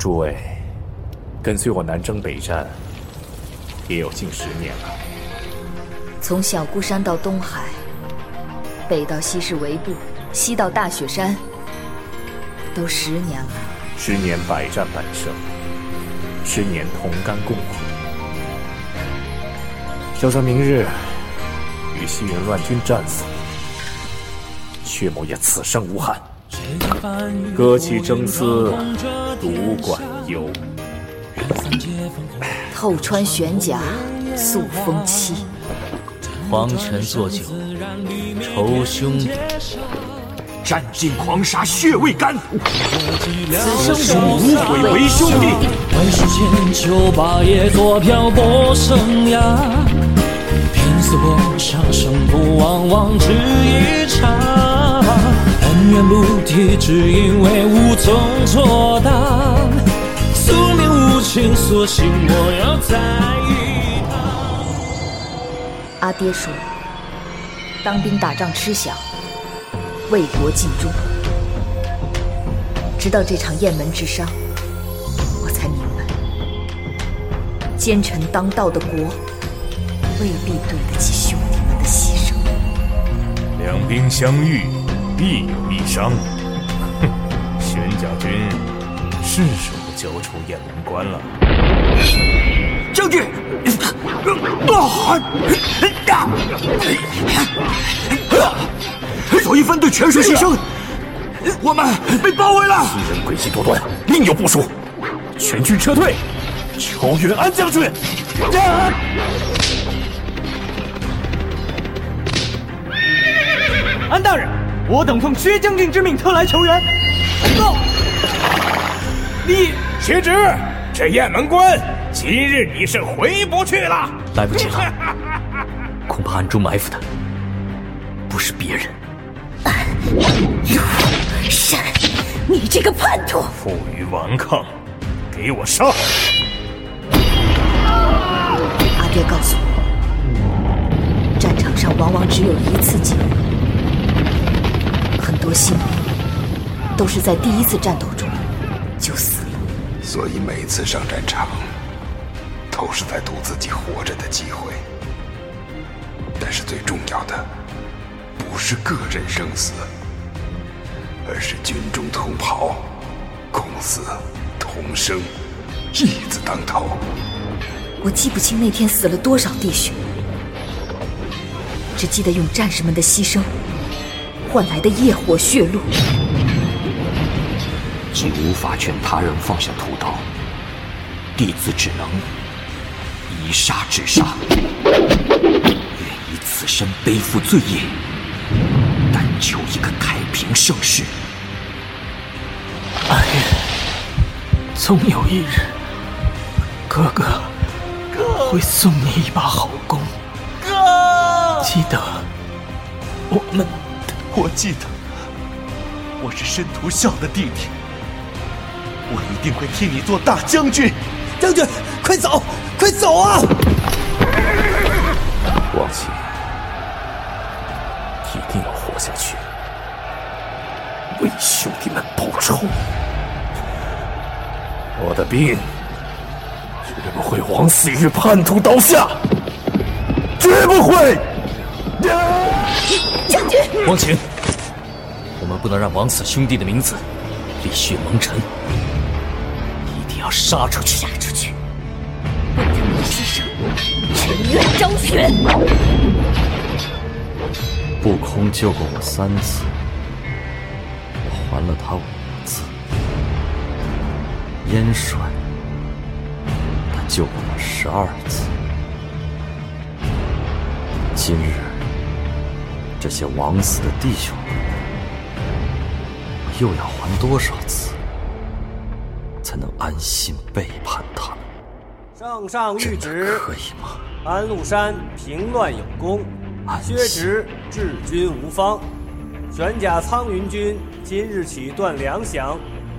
诸位，跟随我南征北战，也有近十年了。从小孤山到东海，北到西市围部，西到大雪山，都十年了。十年百战百胜，十年同甘共苦。就算明日与西元乱军战死，薛某也此生无憾。割其征丝，独管忧。透穿玄甲，诉风妻。黄泉作酒，酬兄弟。战尽狂沙血未干，此生无悔为兄弟。问世间酒吧也做漂泊生涯，拼死搏杀胜负往往只一场。恩怨不提，只因为无从作答。宿命无情，索性我要在一旁。阿爹说，当兵打仗吃饷，为国尽忠。直到这场雁门之殇，我才明白，奸臣当道的国，未必对得起兄弟们的牺牲。两兵相遇。必有一伤。哼，玄甲军是时候交出雁门关了。将军，左翼分队全数牺牲，我们被包围了。敌人诡计多端，另有部署，全军撤退，求援安将军。安大人。我等奉薛将军之命，特来求援。报，你薛直，这雁门关今日你是回不去了。来不及了，恐怕暗中埋伏的不是别人。山，你这个叛徒！负隅顽抗，给我上！阿爹告诉我，战场上往往只有一都是在第一次战斗中就死了，所以每次上战场都是在赌自己活着的机会。但是最重要的不是个人生死，而是军中同袍共死同生，义字当头。我记不清那天死了多少弟兄，只记得用战士们的牺牲。换来的业火血路，既无法劝他人放下屠刀，弟子只能以杀止杀。愿以此身背负罪业，但求一个太平盛世。但愿总有一日，哥哥会送你一把好弓。哥，记得我们。我记得，我是申屠孝的弟弟，我一定会替你做大将军。将军，快走，快走啊！王琦，一定要活下去，为兄弟们报仇。我的兵绝不会枉死于叛徒刀下，绝不会。将军，王琴，我们不能让枉死兄弟的名字立血蒙尘，杀出去，杀出去，为他们牺牲，沉冤昭雪。不空救过我三次，我还了他五次。燕帅，他救过我十二次。今日。这些枉死的弟兄，我又要还多少次，才能安心背叛他们？圣上谕旨，可以吗？安禄山平乱有功，薛直治军无方，玄甲苍云军今日起断粮饷，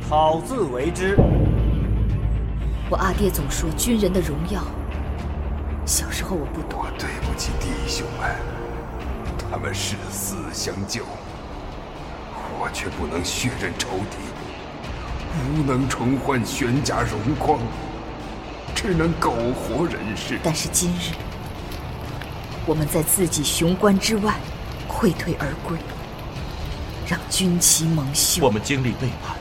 好自为之。我阿爹总说军人的荣耀，小时候我不懂。我对不起弟兄们。他们誓死相救，我却不能血刃仇敌，不能重换玄甲荣光，只能苟活人世。但是今日，我们在自己雄关之外溃退而归，让军旗蒙羞。我们经历背叛，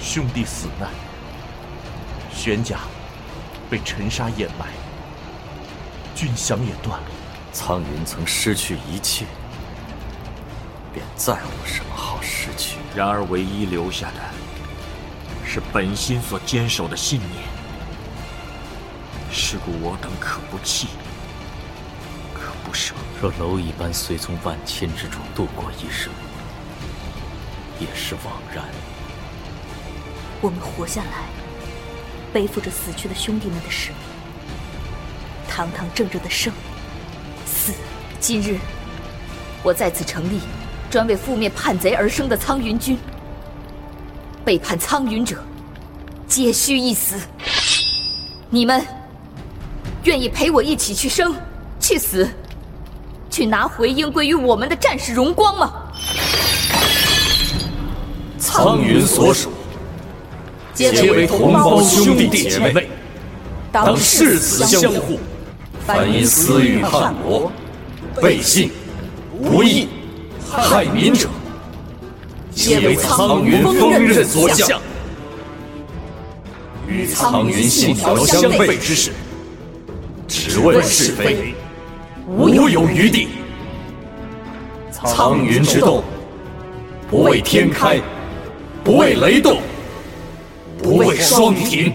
兄弟死难，玄甲被尘沙掩埋，军饷也断了。苍云曾失去一切，便再无什么好失去。然而，唯一留下的是本心所坚守的信念。是故我等可不弃，可不舍。若蝼蚁般随从万千之中度过一生，也是枉然。我们活下来，背负着死去的兄弟们的使命，堂堂正正的生。死，今日我在此成立专为覆灭叛贼而生的苍云军。背叛苍云者，皆须一死。你们愿意陪我一起去生、去死、去拿回应归于我们的战士荣光吗？苍云所属，皆为同胞兄弟姐妹，当誓死相护。凡因私欲叛国、背信、不义、害民者，皆为苍云锋刃所向。与苍云信条相悖之事，只问是非，无有余地。苍云之动，不畏天开，不畏雷动，不畏霜停。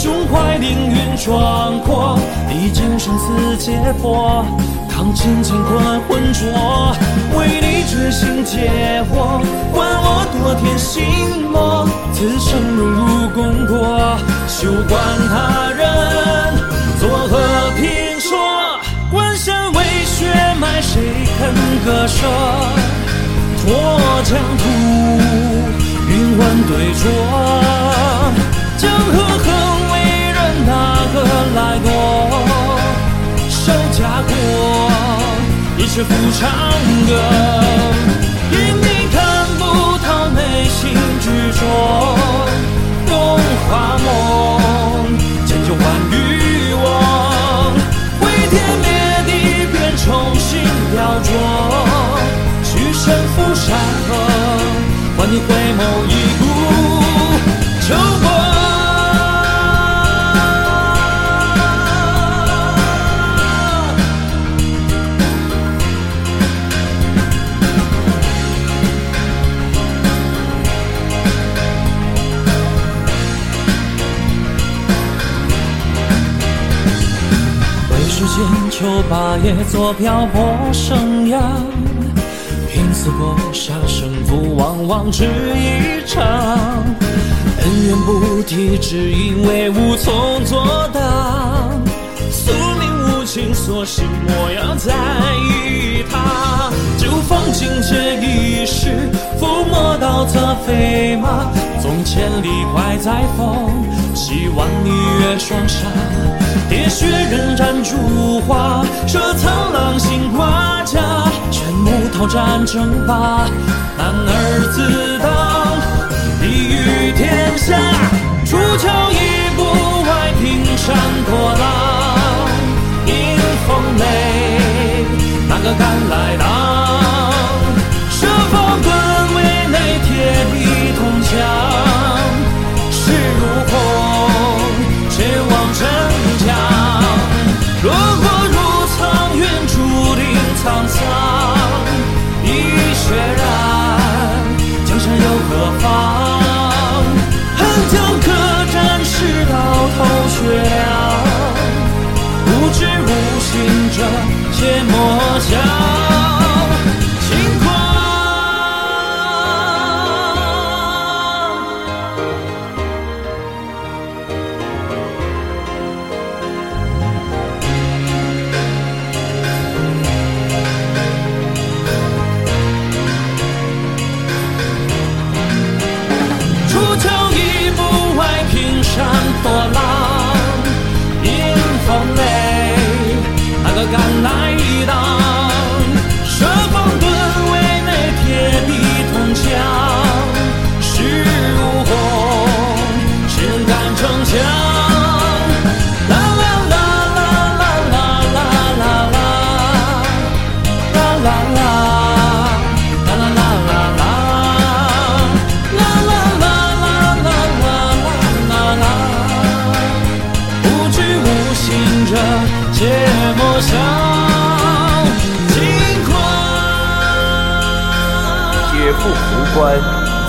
胸怀凌云壮阔，历经生死劫波，扛尽乾坤浑浊，为你决心解惑，换我多天心魔，此生荣辱功过，休管他人作何评说，关山为血脉，谁肯割舍？脱疆土，云纹对酌。江河，来夺？守家国，一曲抚长歌。千秋霸业，做漂泊生涯，拼死搏杀，胜负往往只一场。恩怨不提，只因为无从作答。宿命无情，索性莫要在意它。就放尽这一世，覆没到这飞马。纵千里怪在风，希望你越双杀。喋血人斩烛花，射苍狼心挂甲，全木头战争吧，男儿自当立于天下。出鞘一步外，平山破浪，迎风雷，哪个敢来关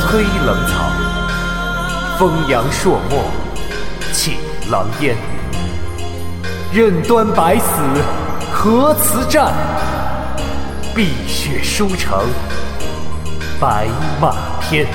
摧冷草，风扬朔漠起狼烟。任端白死何辞战？碧血书成白马篇。